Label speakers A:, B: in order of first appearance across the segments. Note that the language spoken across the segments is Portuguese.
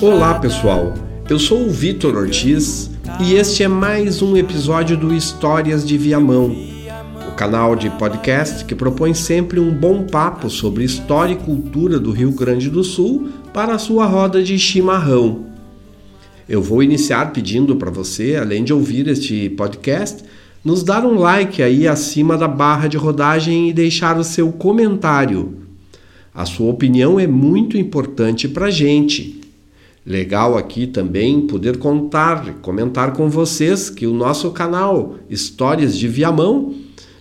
A: Olá pessoal, eu sou o Vitor Ortiz e este é mais um episódio do Histórias de Viamão, o canal de podcast que propõe sempre um bom papo sobre história e cultura do Rio Grande do Sul para a sua roda de chimarrão. Eu vou iniciar pedindo para você, além de ouvir este podcast, nos dar um like aí acima da barra de rodagem e deixar o seu comentário. A sua opinião é muito importante para a gente. Legal aqui também poder contar, comentar com vocês que o nosso canal Histórias de Viamão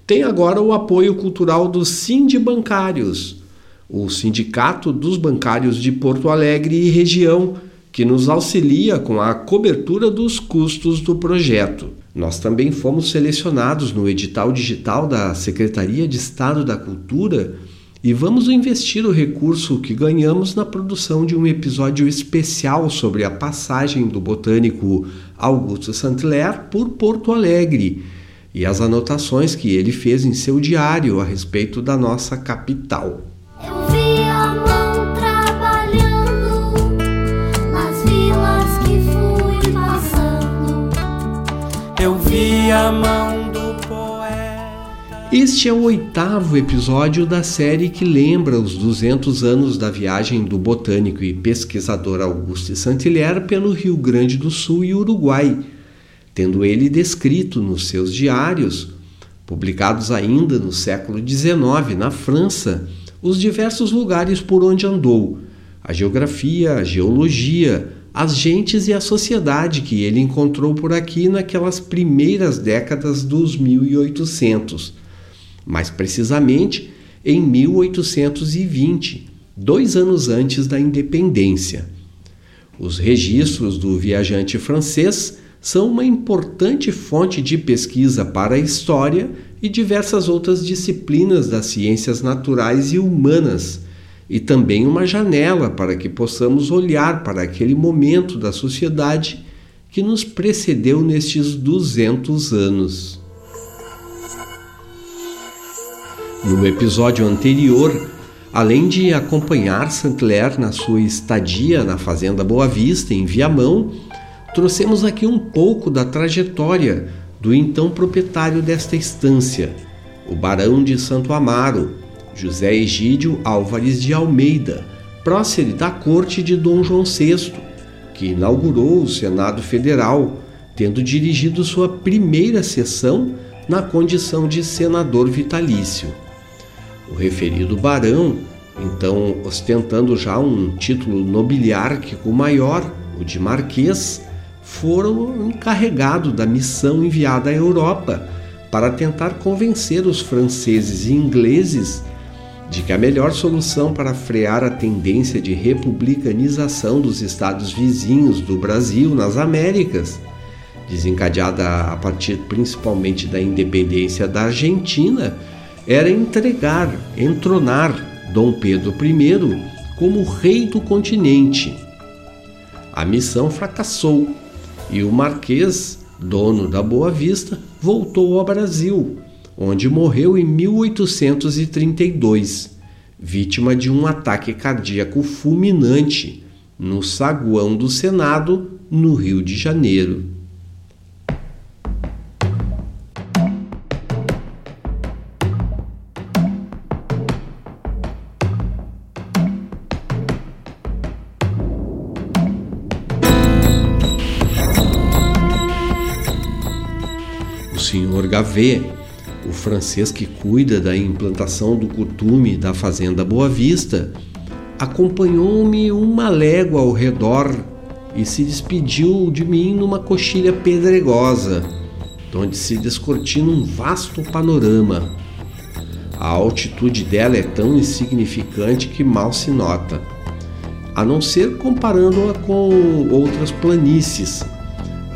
A: tem agora o apoio cultural do Sind Bancários, o Sindicato dos Bancários de Porto Alegre e região, que nos auxilia com a cobertura dos custos do projeto. Nós também fomos selecionados no edital digital da Secretaria de Estado da Cultura e vamos investir o recurso que ganhamos na produção de um episódio especial sobre a passagem do botânico Augusto Saint-Hilaire por Porto Alegre e as anotações que ele fez em seu diário a respeito da nossa capital.
B: Eu vi a mão
A: Este é o oitavo episódio da série que lembra os 200 anos da viagem do botânico e pesquisador Auguste Saint-Hilaire pelo Rio Grande do Sul e Uruguai, tendo ele descrito nos seus diários, publicados ainda no século XIX na França, os diversos lugares por onde andou, a geografia, a geologia, as gentes e a sociedade que ele encontrou por aqui naquelas primeiras décadas dos 1800 mais precisamente em 1820, dois anos antes da independência. Os registros do viajante francês são uma importante fonte de pesquisa para a história e diversas outras disciplinas das ciências naturais e humanas, e também uma janela para que possamos olhar para aquele momento da sociedade que nos precedeu nestes 200 anos. No episódio anterior, além de acompanhar Saint-Clair na sua estadia na Fazenda Boa Vista, em Viamão, trouxemos aqui um pouco da trajetória do então proprietário desta estância, o Barão de Santo Amaro, José Egídio Álvares de Almeida, prócere da corte de Dom João VI, que inaugurou o Senado Federal, tendo dirigido sua primeira sessão na condição de senador vitalício. O referido barão, então ostentando já um título nobiliárquico maior, o de marquês, foram encarregado da missão enviada à Europa para tentar convencer os franceses e ingleses de que a melhor solução para frear a tendência de republicanização dos estados vizinhos do Brasil nas Américas, desencadeada a partir principalmente da independência da Argentina, era entregar, entronar Dom Pedro I como rei do continente. A missão fracassou e o Marquês, dono da Boa Vista, voltou ao Brasil, onde morreu em 1832, vítima de um ataque cardíaco fulminante no saguão do Senado, no Rio de Janeiro. Sr. Gavet, o francês que cuida da implantação do costume da Fazenda Boa Vista, acompanhou-me uma légua ao redor e se despediu de mim numa coxilha pedregosa, onde se descortina um vasto panorama. A altitude dela é tão insignificante que mal se nota, a não ser comparando-a com outras planícies,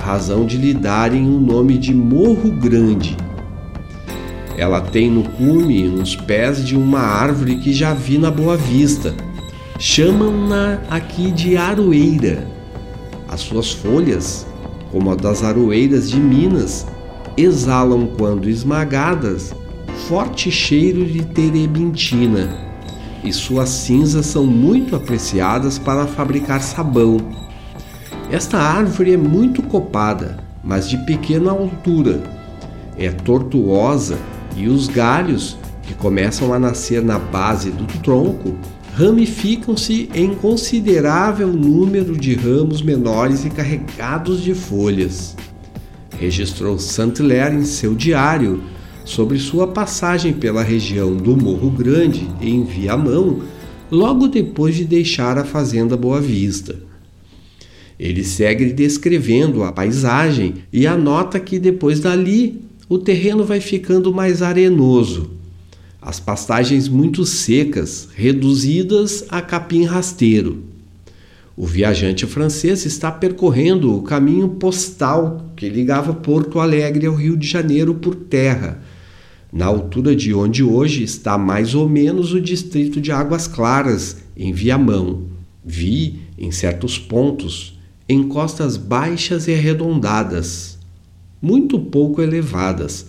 A: razão de lhe darem o nome de Morro Grande. Ela tem no cume uns pés de uma árvore que já vi na Boa Vista. Chamam-na aqui de aroeira. As suas folhas, como a das aroeiras de Minas, exalam, quando esmagadas, forte cheiro de terebintina e suas cinzas são muito apreciadas para fabricar sabão. Esta árvore é muito copada, mas de pequena altura. É tortuosa e os galhos, que começam a nascer na base do tronco, ramificam-se em considerável número de ramos menores e carregados de folhas. Registrou Saint-Hilaire em seu diário sobre sua passagem pela região do Morro Grande em Viamão, logo depois de deixar a fazenda Boa Vista. Ele segue descrevendo a paisagem e anota que depois dali o terreno vai ficando mais arenoso. As pastagens muito secas, reduzidas a capim rasteiro. O viajante francês está percorrendo o caminho postal que ligava Porto Alegre ao Rio de Janeiro por terra, na altura de onde hoje está mais ou menos o distrito de Águas Claras, em Viamão. Vi, em certos pontos, encostas baixas e arredondadas, muito pouco elevadas,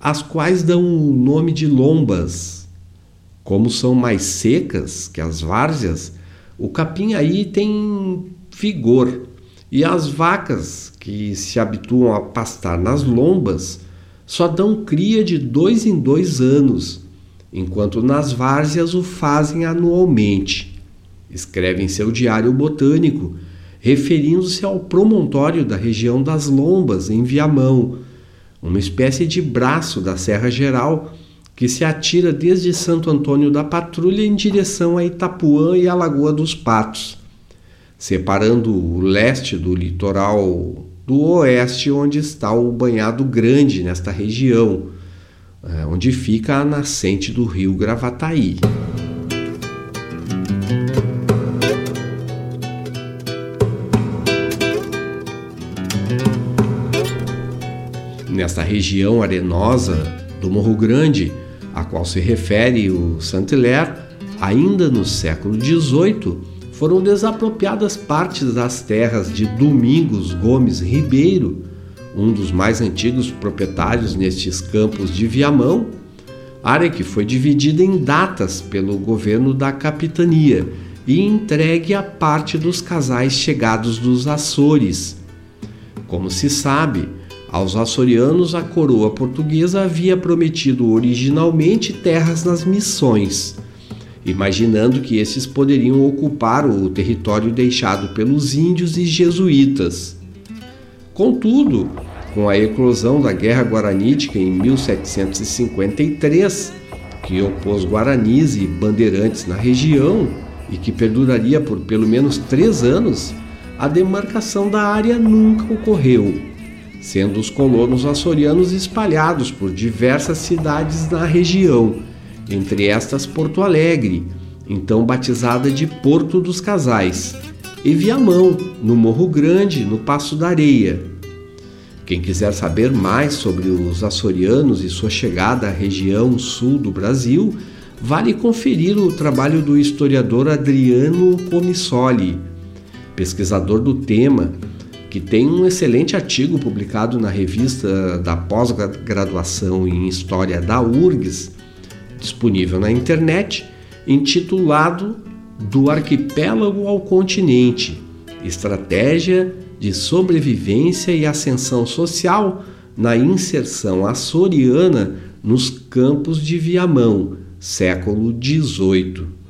A: as quais dão o nome de lombas. Como são mais secas que as várzeas, o capim aí tem vigor, e as vacas que se habituam a pastar nas lombas só dão cria de dois em dois anos, enquanto nas várzeas o fazem anualmente. Escreve em seu diário botânico referindo-se ao promontório da região das Lombas, em Viamão, uma espécie de braço da Serra Geral que se atira desde Santo Antônio da Patrulha em direção a Itapuã e a Lagoa dos Patos, separando o leste do litoral do oeste, onde está o Banhado Grande, nesta região, é, onde fica a nascente do rio Gravataí. Nesta região arenosa do Morro Grande, a qual se refere o Saint-Hilaire, ainda no século XVIII, foram desapropriadas partes das terras de Domingos Gomes Ribeiro, um dos mais antigos proprietários nestes campos de Viamão, área que foi dividida em datas pelo governo da capitania e entregue a parte dos casais chegados dos Açores. Como se sabe, aos açorianos, a coroa portuguesa havia prometido originalmente terras nas missões, imaginando que esses poderiam ocupar o território deixado pelos índios e jesuítas. Contudo, com a eclosão da Guerra Guaranítica em 1753, que opôs guaranis e bandeirantes na região e que perduraria por pelo menos três anos, a demarcação da área nunca ocorreu sendo os colonos açorianos espalhados por diversas cidades na região, entre estas Porto Alegre, então batizada de Porto dos Casais, e Viamão, no Morro Grande, no Passo da Areia. Quem quiser saber mais sobre os açorianos e sua chegada à região sul do Brasil, vale conferir o trabalho do historiador Adriano Comissoli, pesquisador do tema que tem um excelente artigo publicado na revista da pós-graduação em História da URGS, disponível na internet, intitulado Do Arquipélago ao Continente Estratégia de Sobrevivência e Ascensão Social na Inserção Açoriana nos Campos de Viamão, século XVIII.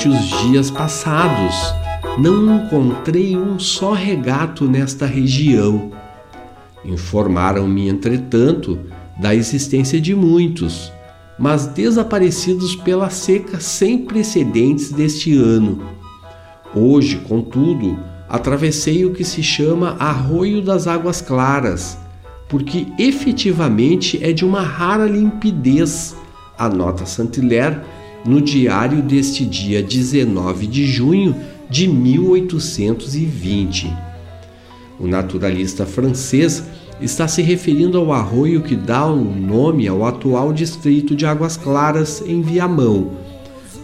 A: Durante os dias passados, não encontrei um só regato nesta região. Informaram-me, entretanto, da existência de muitos, mas desaparecidos pela seca sem precedentes deste ano. Hoje, contudo, atravessei o que se chama Arroio das Águas Claras, porque efetivamente é de uma rara limpidez, anota Saint-Hilaire no diário deste dia 19 de junho de 1820. O naturalista francês está se referindo ao arroio que dá o nome ao atual distrito de Águas Claras, em Viamão.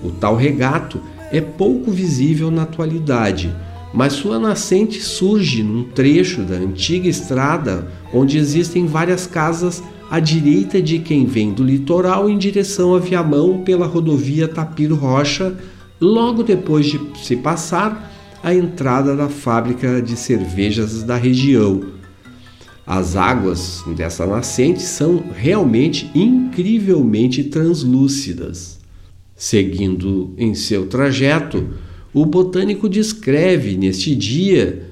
A: O tal regato é pouco visível na atualidade, mas sua nascente surge num trecho da antiga estrada onde existem várias casas à direita de quem vem do litoral em direção a Viamão pela rodovia Tapiro Rocha, logo depois de se passar a entrada da fábrica de cervejas da região. As águas dessa nascente são realmente incrivelmente translúcidas. Seguindo em seu trajeto, o botânico descreve neste dia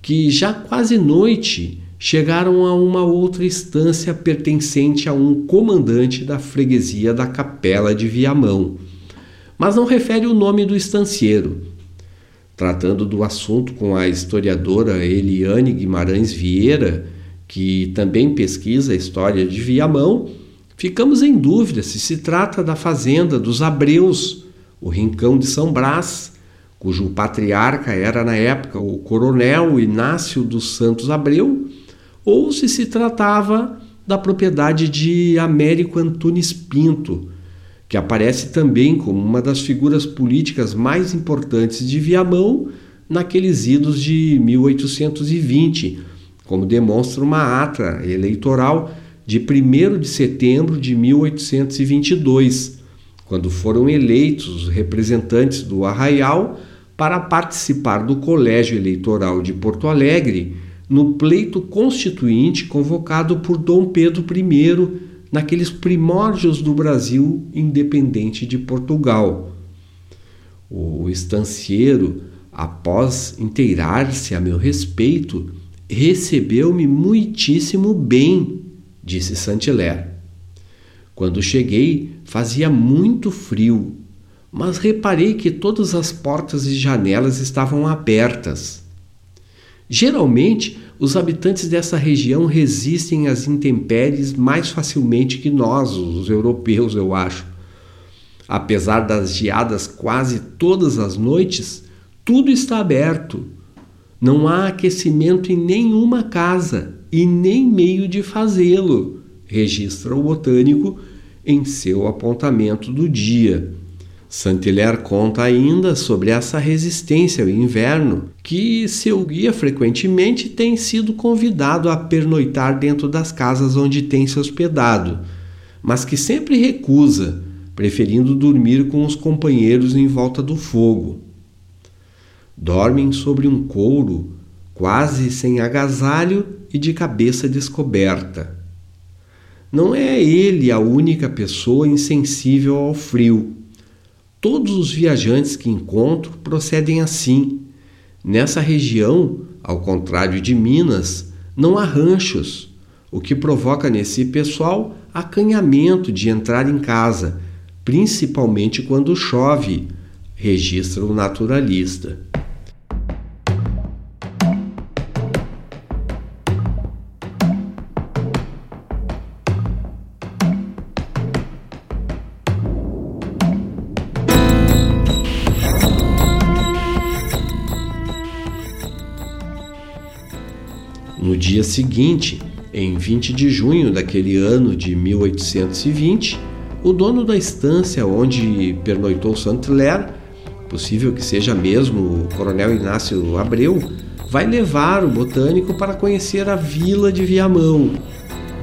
A: que já quase noite chegaram a uma outra estância pertencente a um comandante da freguesia da Capela de Viamão, mas não refere o nome do estancieiro. Tratando do assunto com a historiadora Eliane Guimarães Vieira, que também pesquisa a história de Viamão, ficamos em dúvida se se trata da fazenda dos Abreus, o Rincão de São Brás, cujo patriarca era na época o coronel Inácio dos Santos Abreu, ou se se tratava da propriedade de Américo Antunes Pinto, que aparece também como uma das figuras políticas mais importantes de Viamão naqueles idos de 1820, como demonstra uma ata eleitoral de 1 de setembro de 1822, quando foram eleitos os representantes do Arraial para participar do Colégio Eleitoral de Porto Alegre no pleito constituinte convocado por Dom Pedro I naqueles primórdios do Brasil independente de Portugal. O estancieiro, após inteirar-se a meu respeito, recebeu-me muitíssimo bem, disse Saint-Hilaire. Quando cheguei, fazia muito frio mas reparei que todas as portas e janelas estavam abertas. Geralmente, os habitantes dessa região resistem às intempéries mais facilmente que nós, os europeus, eu acho. Apesar das geadas quase todas as noites, tudo está aberto. Não há aquecimento em nenhuma casa e nem meio de fazê-lo, registra o botânico em seu apontamento do dia. Saint-Hilaire conta ainda sobre essa resistência ao inverno, que seu guia frequentemente tem sido convidado a pernoitar dentro das casas onde tem se hospedado, mas que sempre recusa, preferindo dormir com os companheiros em volta do fogo. Dormem sobre um couro, quase sem agasalho e de cabeça descoberta. Não é ele a única pessoa insensível ao frio Todos os viajantes que encontro procedem assim. Nessa região, ao contrário de Minas, não há ranchos, o que provoca nesse pessoal acanhamento de entrar em casa, principalmente quando chove, registra o naturalista. Seguinte, em 20 de junho daquele ano de 1820, o dono da estância onde pernoitou Saint-Hilaire, possível que seja mesmo o coronel Inácio Abreu, vai levar o botânico para conhecer a vila de Viamão,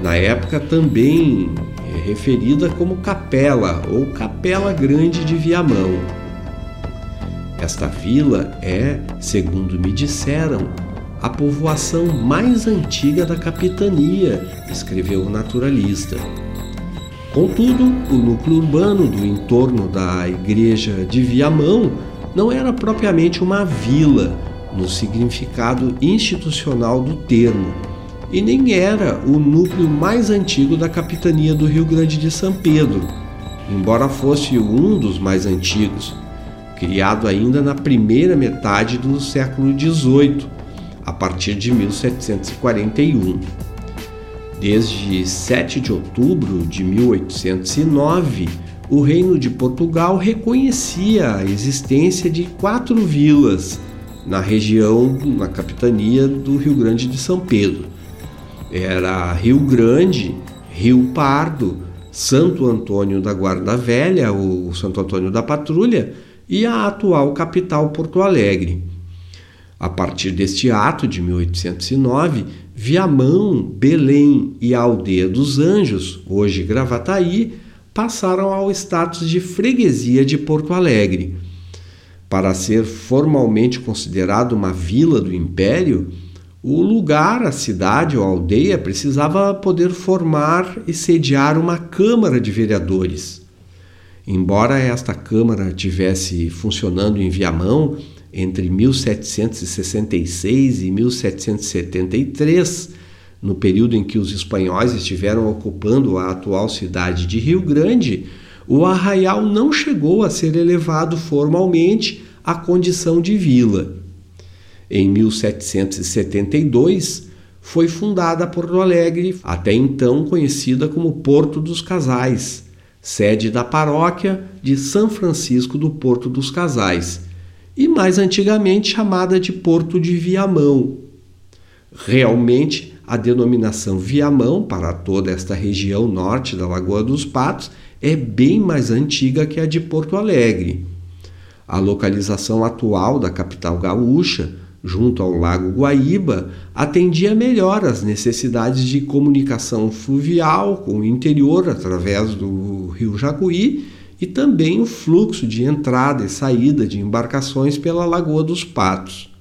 A: na época também referida como Capela ou Capela Grande de Viamão. Esta vila é, segundo me disseram, a povoação mais antiga da capitania, escreveu o naturalista. Contudo, o núcleo urbano do entorno da igreja de Viamão não era propriamente uma vila, no significado institucional do termo, e nem era o núcleo mais antigo da capitania do Rio Grande de São Pedro, embora fosse um dos mais antigos, criado ainda na primeira metade do século XVIII a partir de 1741. Desde 7 de outubro de 1809, o Reino de Portugal reconhecia a existência de quatro vilas na região, na capitania do Rio Grande de São Pedro. Era Rio Grande, Rio Pardo, Santo Antônio da Guarda Velha, o Santo Antônio da Patrulha, e a atual capital Porto Alegre. A partir deste ato de 1809, Viamão, Belém e a Aldeia dos Anjos, hoje Gravataí, passaram ao status de freguesia de Porto Alegre. Para ser formalmente considerado uma vila do Império, o lugar, a cidade ou a aldeia precisava poder formar e sediar uma Câmara de Vereadores. Embora esta Câmara tivesse funcionando em Viamão entre 1766 e 1773, no período em que os espanhóis estiveram ocupando a atual cidade de Rio Grande, o arraial não chegou a ser elevado formalmente à condição de vila. Em 1772, foi fundada Porto Alegre, até então conhecida como Porto dos Casais, sede da paróquia de São Francisco do Porto dos Casais, e mais antigamente chamada de Porto de Viamão. Realmente, a denominação Viamão para toda esta região norte da Lagoa dos Patos é bem mais antiga que a de Porto Alegre. A localização atual da capital gaúcha, junto ao Lago Guaíba, atendia melhor às necessidades de comunicação fluvial com o interior através do rio Jacuí e também o fluxo de entrada e saída de embarcações pela Lagoa dos Patos.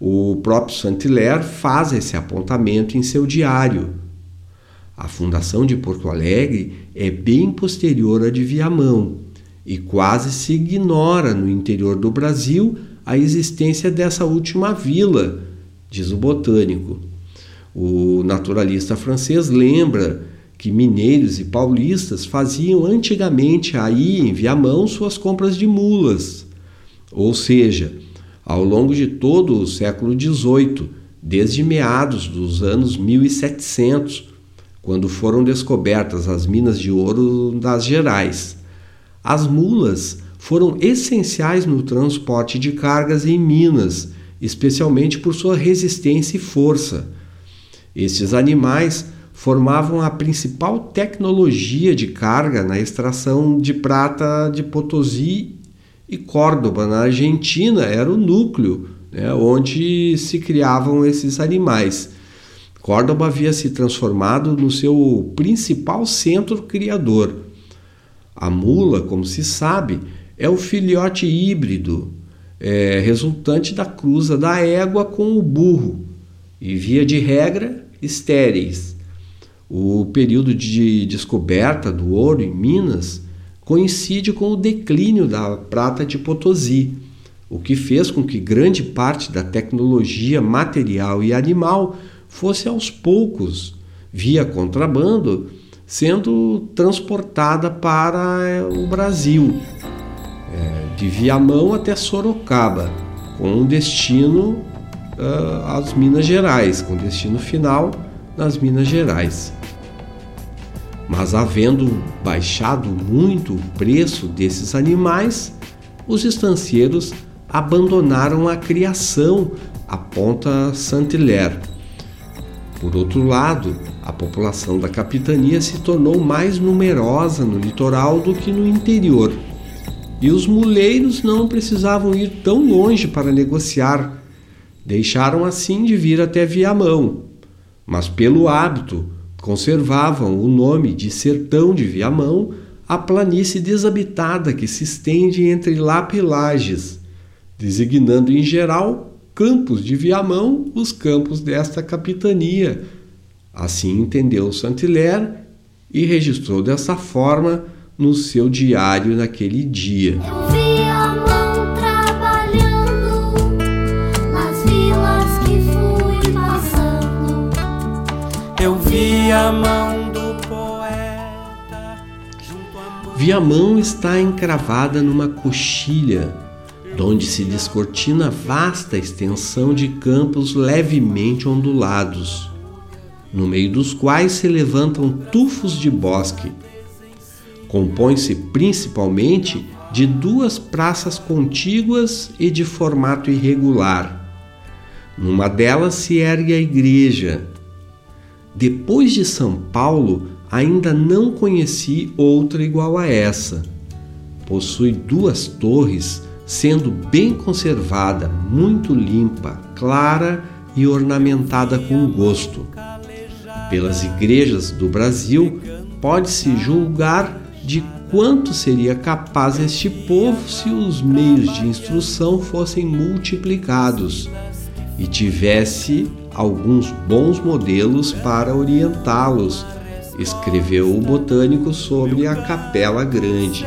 A: O próprio Saint-Hilaire faz esse apontamento em seu diário. A fundação de Porto Alegre é bem posterior à de Viamão e quase se ignora no interior do Brasil a existência dessa última vila, diz o botânico. O naturalista francês lembra que mineiros e paulistas faziam antigamente aí em Viamão suas compras de mulas, ou seja, ao longo de todo o século XVIII, desde meados dos anos 1700, quando foram descobertas as minas de ouro das Gerais. As mulas foram essenciais no transporte de cargas em Minas, especialmente por sua resistência e força. Estes animais formavam a principal tecnologia de carga na extração de prata de Potosí e Córdoba, na Argentina, era o núcleo né, onde se criavam esses animais. Córdoba havia se transformado no seu principal centro criador. A mula, como se sabe, é o filhote híbrido, é, resultante da cruza da égua com o burro, e via de regra, estéreis. O período de descoberta do ouro em Minas coincide com o declínio da prata de Potosí, o que fez com que grande parte da tecnologia material e animal fosse aos poucos, via contrabando, sendo transportada para o Brasil, é, de Viamão até Sorocaba, com destino uh, às Minas Gerais, com destino final nas Minas Gerais. Mas havendo baixado muito o preço desses animais, os estancieiros abandonaram a criação, aponta Saint-Hilaire. Por outro lado, a população da capitania se tornou mais numerosa no litoral do que no interior, e os muleiros não precisavam ir tão longe para negociar. Deixaram assim de vir até Viamão, mas pelo hábito conservavam o nome de Sertão de Viamão, a planície desabitada que se estende entre Lapa e Lages, designando em geral campos de Viamão os campos desta capitania. Assim entendeu Saint-Hilaire e registrou dessa forma no seu diário naquele dia.
C: Viamão do poeta.
A: Viamão está encravada numa coxilha, donde se descortina vasta extensão de campos levemente ondulados, no meio dos quais se levantam tufos de bosque. Compõe-se principalmente de duas praças contíguas e de formato irregular. Numa delas se ergue a igreja, depois de São Paulo, ainda não conheci outra igual a essa. Possui duas torres sendo bem conservada, muito limpa, clara e ornamentada com gosto. Pelas igrejas do Brasil, pode-se julgar de quanto seria capaz este povo se os meios de instrução fossem multiplicados e tivesse alguns bons modelos para orientá-los, escreveu o botânico sobre a Capela Grande.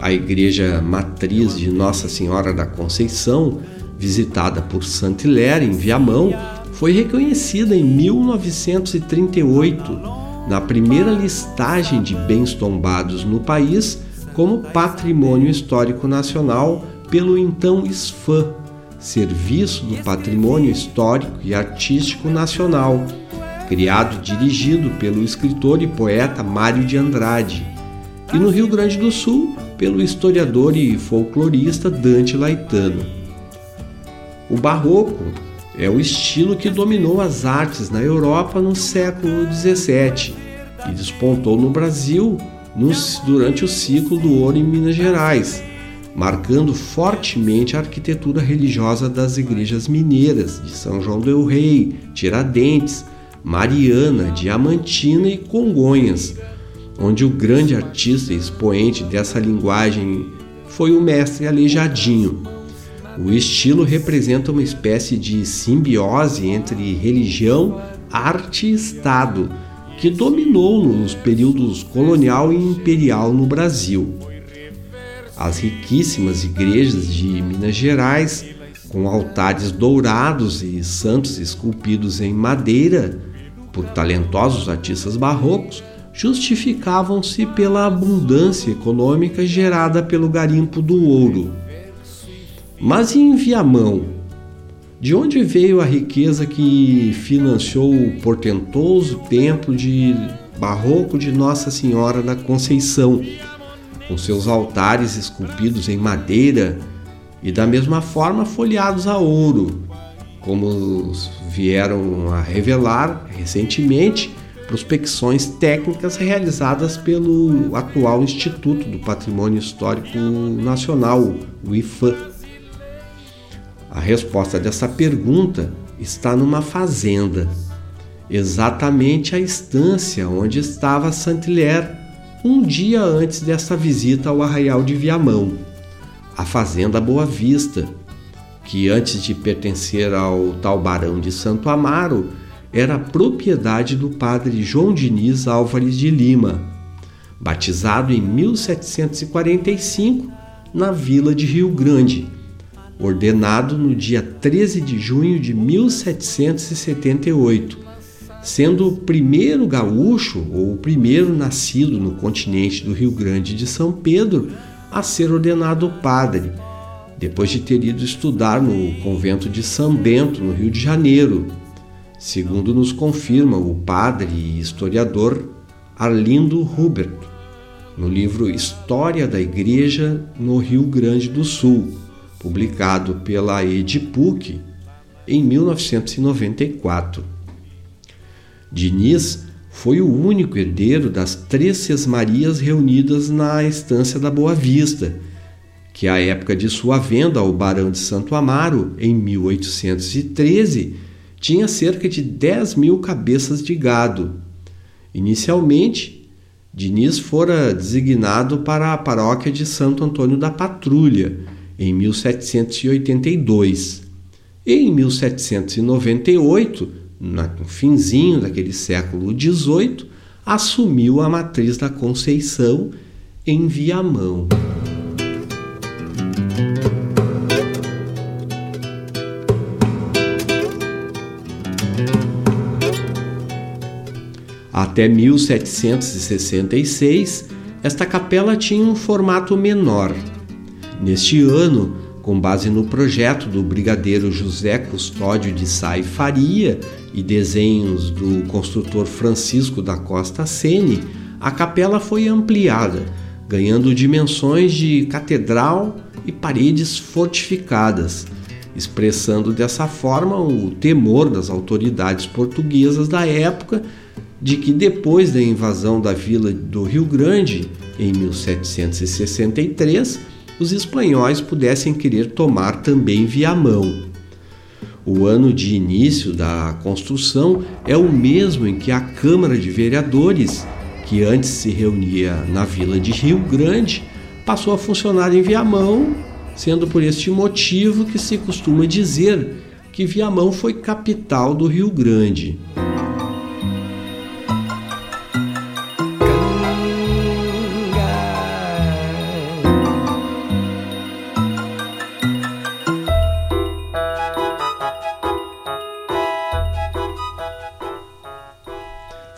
A: A igreja matriz de Nossa Senhora da Conceição, visitada por Saint-Hilaire em Viamão, foi reconhecida em 1938 na primeira listagem de bens tombados no país como Patrimônio Histórico Nacional pelo então SFAM, Serviço do Patrimônio Histórico e Artístico Nacional, criado e dirigido pelo escritor e poeta Mário de Andrade, e no Rio Grande do Sul pelo historiador e folclorista Dante Laetano. O Barroco é o estilo que dominou as artes na Europa no século XVII e despontou no Brasil durante o ciclo do ouro em Minas Gerais, marcando fortemente a arquitetura religiosa das igrejas mineiras de São João del Rei, Tiradentes, Mariana, Diamantina e Congonhas, onde o grande artista e expoente dessa linguagem foi o mestre Aleijadinho o estilo representa uma espécie de simbiose entre religião, arte e Estado, que dominou nos períodos colonial e imperial no Brasil. As riquíssimas igrejas de Minas Gerais, com altares dourados e santos esculpidos em madeira por talentosos artistas barrocos, justificavam-se pela abundância econômica gerada pelo garimpo do ouro. Mas em Viamão, de onde veio a riqueza que financiou o portentoso templo de barroco de Nossa Senhora da Conceição, com seus altares esculpidos em madeira e da mesma forma folheados a ouro, como vieram a revelar recentemente prospecções técnicas realizadas pelo atual Instituto do Patrimônio Histórico Nacional, o IFAM. A resposta dessa pergunta está numa fazenda, exatamente a estância onde estava Saint-Hilaire um dia antes dessa visita ao arraial de Viamão, a Fazenda Boa Vista, que antes de pertencer ao tal Barão de Santo Amaro, era propriedade do padre João Diniz Álvares de Lima, batizado em 1745 na vila de Rio Grande, ordenado no dia 13 de junho de 1778, sendo o primeiro gaúcho ou o primeiro nascido no continente do Rio Grande de São Pedro a ser ordenado padre, depois de ter ido estudar no convento de São Bento, no Rio de Janeiro, segundo nos confirma o padre e historiador Arlindo Hubert, no livro História da Igreja no Rio Grande do Sul publicado pela Edipuc em 1994. Diniz foi o único herdeiro das três sesmarias reunidas na estância da Boa Vista, que à época de sua venda ao Barão de Santo Amaro, em 1813, tinha cerca de 10 mil cabeças de gado. Inicialmente, Diniz fora designado para a paróquia de Santo Antônio da Patrulha, em 1782. E em 1798, no finzinho daquele século XVIII, assumiu a matriz da Conceição em Viamão. Até 1766, esta capela tinha um formato menor, Neste ano, com base no projeto do brigadeiro José Custódio de Sá e Faria e desenhos do construtor Francisco da Costa Sene, a capela foi ampliada, ganhando dimensões de catedral e paredes fortificadas, expressando dessa forma o temor das autoridades portuguesas da época de que depois da invasão da vila do Rio Grande, em 1763, os espanhóis pudessem querer tomar também Viamão. O ano de início da construção é o mesmo em que a Câmara de Vereadores, que antes se reunia na vila de Rio Grande, passou a funcionar em Viamão, sendo por este motivo que se costuma dizer que Viamão foi capital do Rio Grande.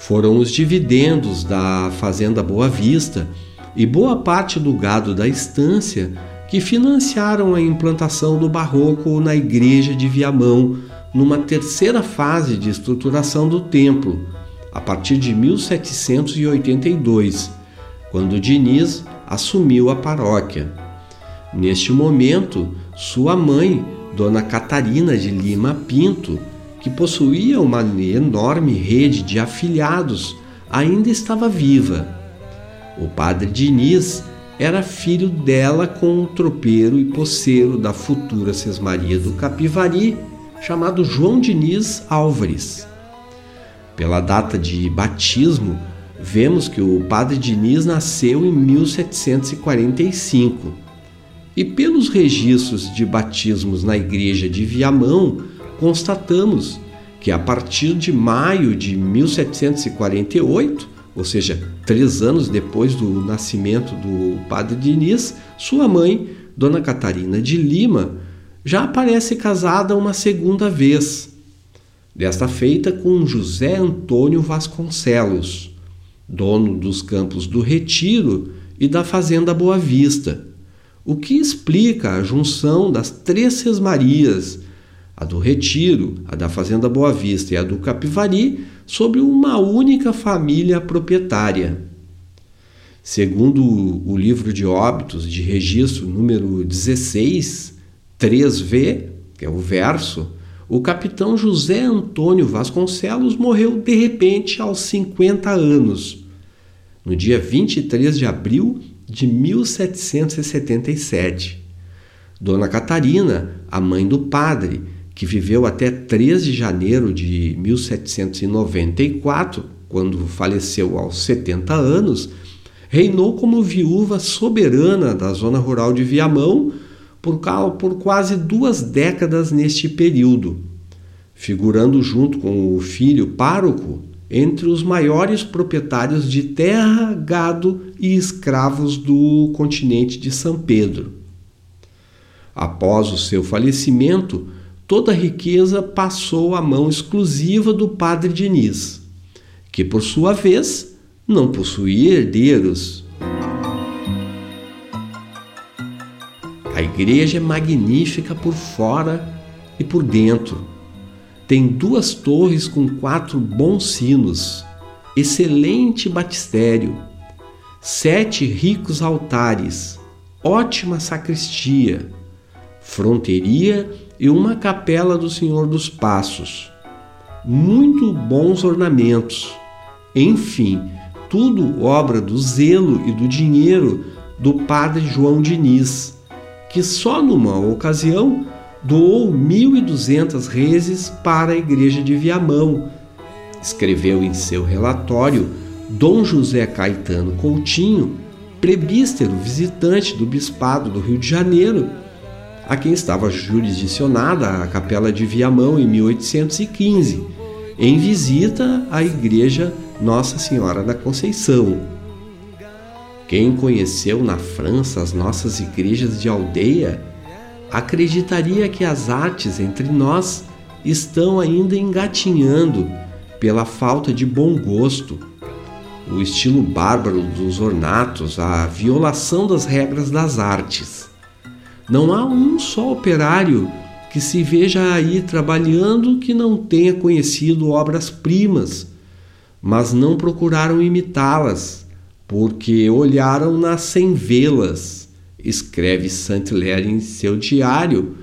A: Foram os dividendos da Fazenda Boa Vista e boa parte do gado da estância que financiaram a implantação do barroco na igreja de Viamão, numa terceira fase de estruturação do templo, a partir de 1782, quando Diniz assumiu a paróquia. Neste momento, sua mãe, Dona Catarina de Lima Pinto, que possuía uma enorme rede de afilhados, ainda estava viva. O padre Diniz era filho dela com o tropeiro e poceiro da futura Sesmaria do Capivari, chamado João Diniz Álvares. Pela data de batismo, vemos que o padre Diniz nasceu em 1745. E pelos registros de batismos na igreja de Viamão, constatamos que a partir de maio de 1748, ou seja, três anos depois do nascimento do padre Diniz, sua mãe, Dona Catarina de Lima, já aparece casada uma segunda vez, desta feita com José Antônio Vasconcelos, dono dos campos do Retiro e da Fazenda Boa Vista, o que explica a junção das três Sesmarias a do Retiro, a da Fazenda Boa Vista e a do Capivari, sobre uma única família proprietária. Segundo o livro de óbitos de registro número 16, 3V, que é o verso, o capitão José Antônio Vasconcelos morreu de repente aos 50 anos, no dia 23 de abril de 1777. Dona Catarina, a mãe do padre, que viveu até 3 de janeiro de 1794, quando faleceu aos 70 anos, reinou como viúva soberana da zona rural de Viamão por, por quase duas décadas neste período, figurando junto com o filho pároco entre os maiores proprietários de terra, gado e escravos do continente de São Pedro. Após o seu falecimento, toda a riqueza passou à mão exclusiva do padre Diniz, que por sua vez não possuía herdeiros. A igreja é magnífica por fora e por dentro. Tem duas torres com quatro bons sinos, excelente batistério, sete ricos altares, ótima sacristia, fronteria e uma capela do Senhor dos Passos. Muito bons ornamentos. Enfim, tudo obra do zelo e do dinheiro do padre João Diniz, que só numa ocasião doou 1.200 reses para a igreja de Viamão. Escreveu em seu relatório Dom José Caetano Coutinho, prebístero visitante do bispado do Rio de Janeiro, a quem estava jurisdicionada a Capela de Viamão em 1815, em visita à igreja Nossa Senhora da Conceição. Quem conheceu na França as nossas igrejas de aldeia acreditaria que as artes entre nós estão ainda engatinhando pela falta de bom gosto. O estilo bárbaro dos ornatos, a violação das regras das artes. Não há um só operário que se veja aí trabalhando que não tenha conhecido obras-primas, mas não procuraram imitá-las, porque olharam nas sem vê-las, escreve Saint-Hilaire em seu diário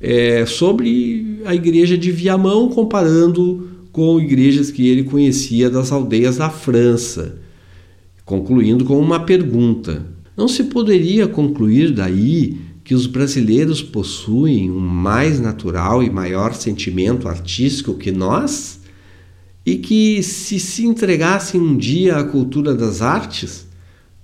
A: é, sobre a igreja de Viamão, comparando com igrejas que ele conhecia das aldeias da França, concluindo com uma pergunta: Não se poderia concluir daí que os brasileiros possuem um mais natural e maior sentimento artístico que nós? E que, se se entregassem um dia à cultura das artes,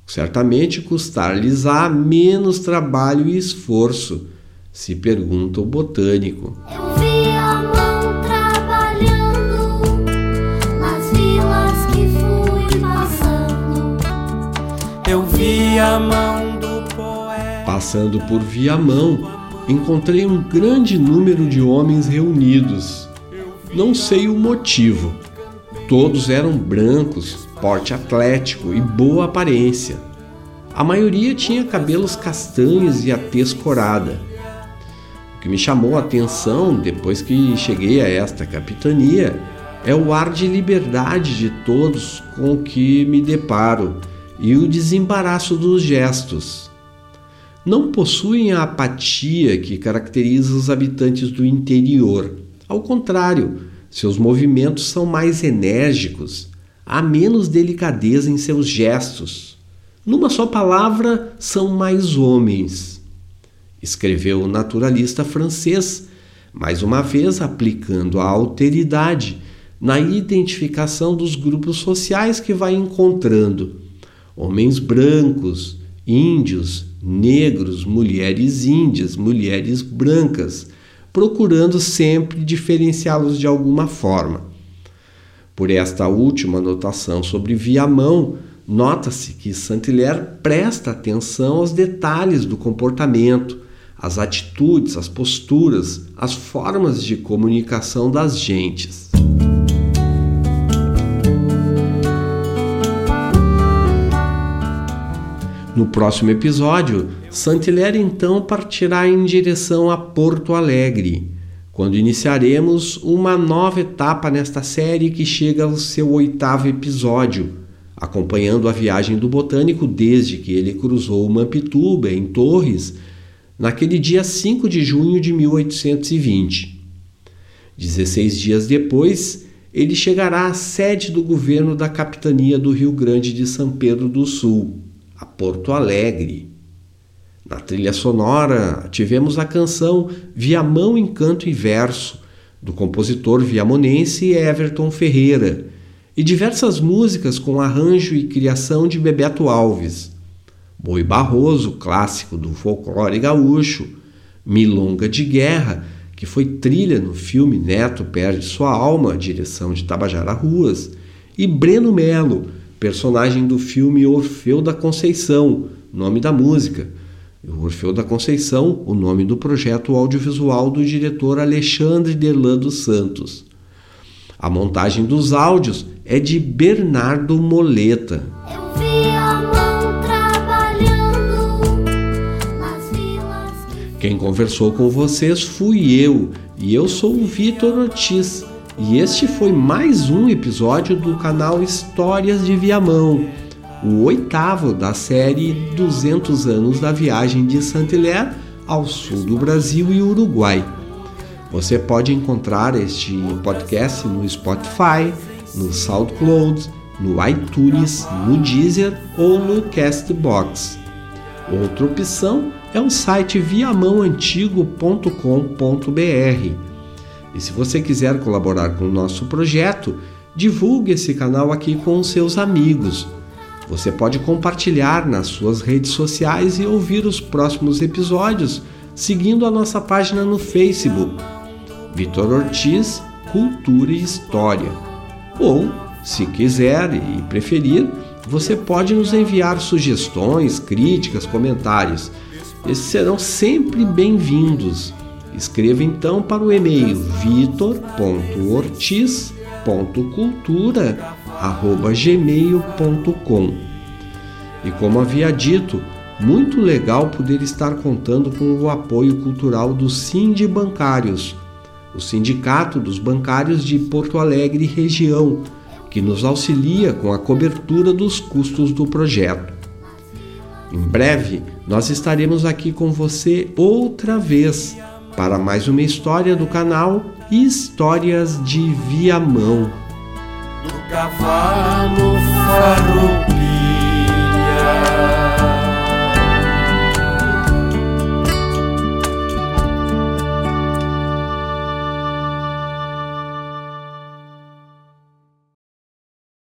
A: certamente custar-lhes-á menos trabalho e esforço, se pergunta o botânico.
B: Eu vi a mão passando.
A: Por Viamão, encontrei um grande número de homens reunidos. Não sei o motivo. Todos eram brancos, porte atlético e boa aparência. A maioria tinha cabelos castanhos e a tez corada. O que me chamou a atenção depois que cheguei a esta capitania é o ar de liberdade de todos com que me deparo e o desembaraço dos gestos. Não possuem a apatia que caracteriza os habitantes do interior. Ao contrário, seus movimentos são mais enérgicos, há menos delicadeza em seus gestos. Numa só palavra, são mais homens. Escreveu o naturalista francês, mais uma vez aplicando a alteridade na identificação dos grupos sociais que vai encontrando. Homens brancos, índios, negros, mulheres índias, mulheres brancas procurando sempre diferenciá-los de alguma forma. Por esta última anotação sobre Viamão, nota-se que Saint-Hilaire presta atenção aos detalhes do comportamento, às atitudes, às posturas, às formas de comunicação das gentes. No próximo episódio, Saint-Hilaire então partirá em direção a Porto Alegre, quando iniciaremos uma nova etapa nesta série que chega ao seu oitavo episódio, acompanhando a viagem do botânico desde que ele cruzou Mampituba, em Torres, naquele dia 5 de junho de 1820. Dezesseis dias depois, ele chegará à sede do governo da capitania do Rio Grande de São Pedro do Sul, a Porto Alegre. Na trilha sonora, tivemos a canção Viamão em Canto e Verso, do compositor viamonense Everton Ferreira, e diversas músicas com arranjo e criação de Bebeto Alves. Boi Barroso, clássico do folclore gaúcho, Milonga de Guerra, que foi trilha no filme Neto Perde Sua Alma, direção de Tabajara Ruas, e Breno Melo, personagem do filme Orfeu da Conceição, nome da música, Orfeu da Conceição, o nome do projeto audiovisual do diretor Alexandre Derlan dos Santos. A montagem dos áudios é de Bernardo Moleta.
B: Eu vi a mão trabalhando nas vilas que
A: Quem conversou com vocês fui eu, e eu sou o Vitor Ortiz. E este foi mais um episódio do canal Histórias de Viamão o oitavo da série 200 anos da viagem de Saint-Hilaire ao sul do Brasil e Uruguai. Você pode encontrar este podcast no Spotify, no SoundCloud, no iTunes, no Deezer ou no Castbox. Outra opção é o site viamãoantigo.com.br. E se você quiser colaborar com o nosso projeto, divulgue esse canal aqui com os seus amigos. Você pode compartilhar nas suas redes sociais e ouvir os próximos episódios seguindo a nossa página no Facebook, Vitor Ortiz Cultura e História. Ou, se quiser e preferir, você pode nos enviar sugestões, críticas, comentários. Esses serão sempre bem-vindos. Escreva então para o e-mail vitor.ortiz.cultura.gmail.com E como havia dito, muito legal poder estar contando com o apoio cultural do Sind Bancários, o Sindicato dos Bancários de Porto Alegre região, que nos auxilia com a cobertura dos custos do projeto. Em breve, nós estaremos aqui com você outra vez para mais uma história do canal Histórias de Viamão.
C: do cavalo farou